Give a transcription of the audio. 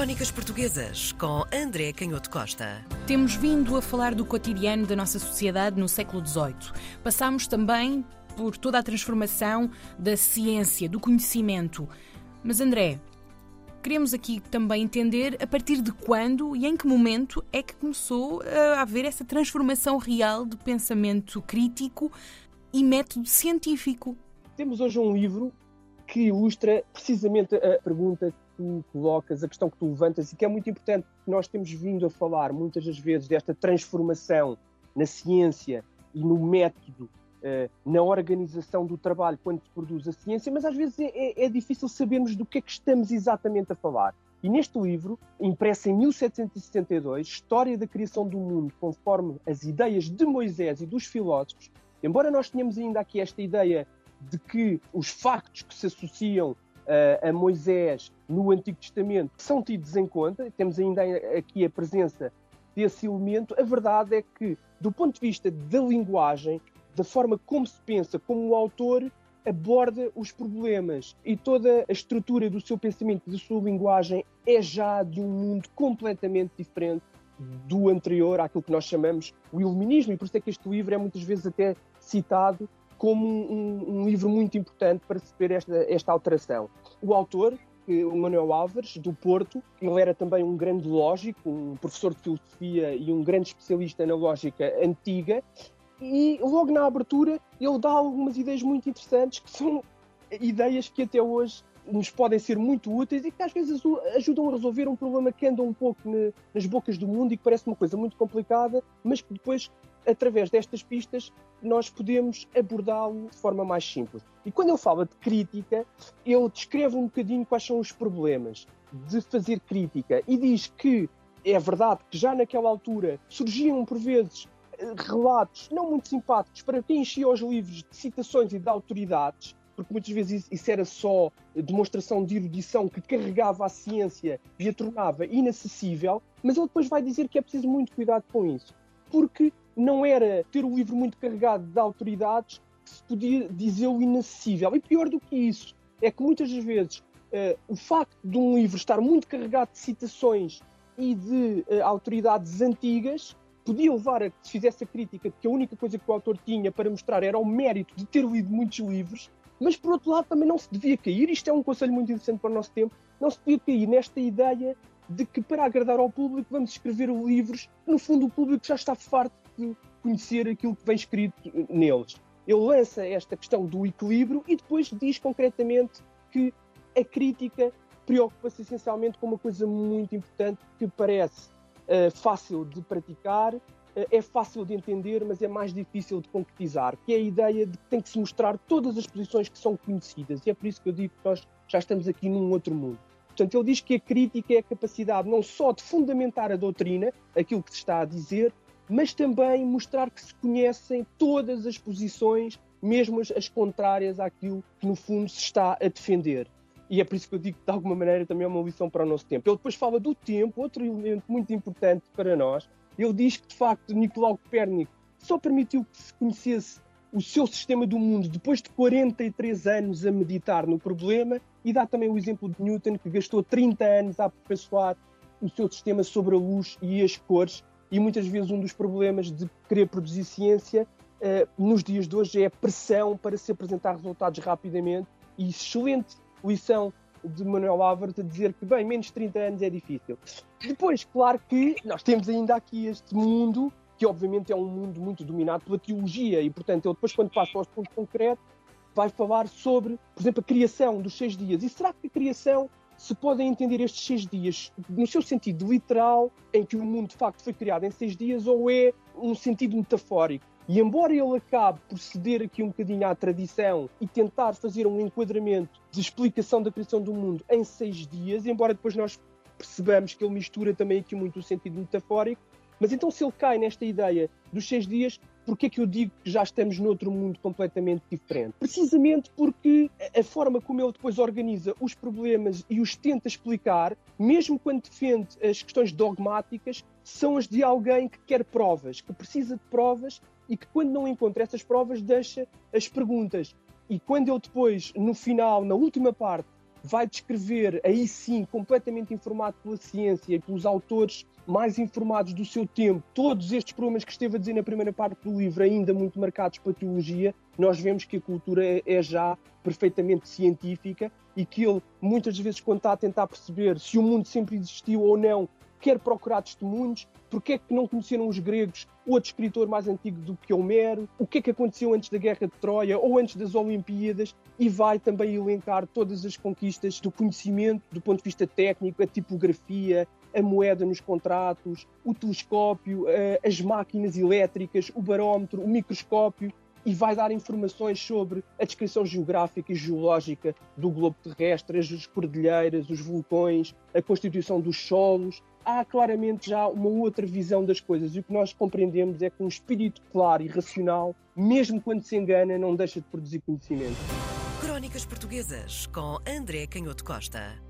Crónicas Portuguesas com André Canhoto Costa. Temos vindo a falar do cotidiano da nossa sociedade no século XVIII. Passámos também por toda a transformação da ciência, do conhecimento. Mas André, queremos aqui também entender a partir de quando e em que momento é que começou a haver essa transformação real de pensamento crítico e método científico. Temos hoje um livro que ilustra precisamente a pergunta que tu colocas, a questão que tu levantas e que é muito importante. Nós temos vindo a falar muitas das vezes desta transformação na ciência e no método, eh, na organização do trabalho quando se produz a ciência, mas às vezes é, é, é difícil sabermos do que é que estamos exatamente a falar. E neste livro, impresso em 1772, História da Criação do Mundo, conforme as ideias de Moisés e dos filósofos, embora nós tenhamos ainda aqui esta ideia de que os factos que se associam a Moisés no Antigo Testamento são tidos em conta, temos ainda aqui a presença desse elemento, a verdade é que, do ponto de vista da linguagem, da forma como se pensa, como o autor aborda os problemas e toda a estrutura do seu pensamento, da sua linguagem, é já de um mundo completamente diferente do anterior àquilo que nós chamamos o iluminismo, e por isso é que este livro é muitas vezes até citado como um, um livro muito importante para perceber esta, esta alteração. O autor, o Manuel Álvares, do Porto, ele era também um grande lógico, um professor de filosofia e um grande especialista na lógica antiga, e logo na abertura ele dá algumas ideias muito interessantes que são ideias que até hoje nos podem ser muito úteis e que às vezes ajudam a resolver um problema que anda um pouco nas bocas do mundo e que parece uma coisa muito complicada, mas que depois através destas pistas, nós podemos abordá-lo de forma mais simples. E quando ele fala de crítica, ele descreve um bocadinho quais são os problemas de fazer crítica e diz que é verdade que já naquela altura surgiam por vezes relatos não muito simpáticos para quem enchia os livros de citações e de autoridades, porque muitas vezes isso era só demonstração de erudição que carregava a ciência e a tornava inacessível, mas ele depois vai dizer que é preciso muito cuidado com isso, porque não era ter o livro muito carregado de autoridades que se podia dizer o inacessível. E pior do que isso, é que muitas vezes uh, o facto de um livro estar muito carregado de citações e de uh, autoridades antigas podia levar a que se fizesse a crítica de que a única coisa que o autor tinha para mostrar era o mérito de ter lido muitos livros, mas por outro lado também não se devia cair, isto é um conselho muito interessante para o nosso tempo, não se devia cair nesta ideia de que para agradar ao público vamos escrever livros. Que no fundo o público já está farto de conhecer aquilo que vem escrito neles. Ele lança esta questão do equilíbrio e depois diz concretamente que a crítica preocupa-se essencialmente com uma coisa muito importante que parece uh, fácil de praticar, uh, é fácil de entender, mas é mais difícil de concretizar, que é a ideia de que tem que se mostrar todas as posições que são conhecidas. E é por isso que eu digo que nós já estamos aqui num outro mundo. Portanto, ele diz que a crítica é a capacidade não só de fundamentar a doutrina, aquilo que se está a dizer, mas também mostrar que se conhecem todas as posições, mesmo as, as contrárias àquilo que no fundo se está a defender. E é por isso que eu digo que, de alguma maneira, também é uma lição para o nosso tempo. Ele depois fala do tempo, outro elemento muito importante para nós. Ele diz que, de facto, Nicolau Copérnico só permitiu que se conhecesse o seu sistema do mundo depois de 43 anos a meditar no problema e dá também o exemplo de Newton, que gastou 30 anos a aperfeiçoar o seu sistema sobre a luz e as cores e muitas vezes um dos problemas de querer produzir ciência uh, nos dias de hoje é a pressão para se apresentar resultados rapidamente e excelente lição de Manuel Álvares a dizer que, bem, menos de 30 anos é difícil. Depois, claro que nós temos ainda aqui este mundo, que obviamente é um mundo muito dominado pela teologia, e portanto ele depois, quando passa aos pontos concretos, vai falar sobre, por exemplo, a criação dos seis dias. E será que a criação se podem entender estes seis dias no seu sentido literal, em que o mundo de facto foi criado em seis dias, ou é um sentido metafórico? E embora ele acabe por ceder aqui um bocadinho à tradição e tentar fazer um enquadramento de explicação da criação do mundo em seis dias, embora depois nós percebamos que ele mistura também aqui muito o sentido metafórico, mas então se ele cai nesta ideia dos seis dias, Porquê que eu digo que já estamos noutro mundo completamente diferente? Precisamente porque a forma como ele depois organiza os problemas e os tenta explicar, mesmo quando defende as questões dogmáticas, são as de alguém que quer provas, que precisa de provas e que quando não encontra essas provas deixa as perguntas. E quando ele depois, no final, na última parte, vai descrever, aí sim, completamente informado pela ciência e pelos autores mais informados do seu tempo, todos estes problemas que esteve a dizer na primeira parte do livro, ainda muito marcados pela teologia, nós vemos que a cultura é, é já perfeitamente científica e que ele, muitas vezes, quando está a tentar perceber se o mundo sempre existiu ou não, quer procurar testemunhos, porque é que não conheceram os gregos outro escritor mais antigo do que Homero, o que é que aconteceu antes da Guerra de Troia ou antes das Olimpíadas, e vai também elencar todas as conquistas do conhecimento do ponto de vista técnico, a tipografia, a moeda nos contratos, o telescópio, eh, as máquinas elétricas, o barómetro, o microscópio, e vai dar informações sobre a descrição geográfica e geológica do globo terrestre, as cordilheiras, os vulcões, a constituição dos solos. Há claramente já uma outra visão das coisas e o que nós compreendemos é que um espírito claro e racional, mesmo quando se engana, não deixa de produzir conhecimento. Crónicas Portuguesas com André Canhoto Costa.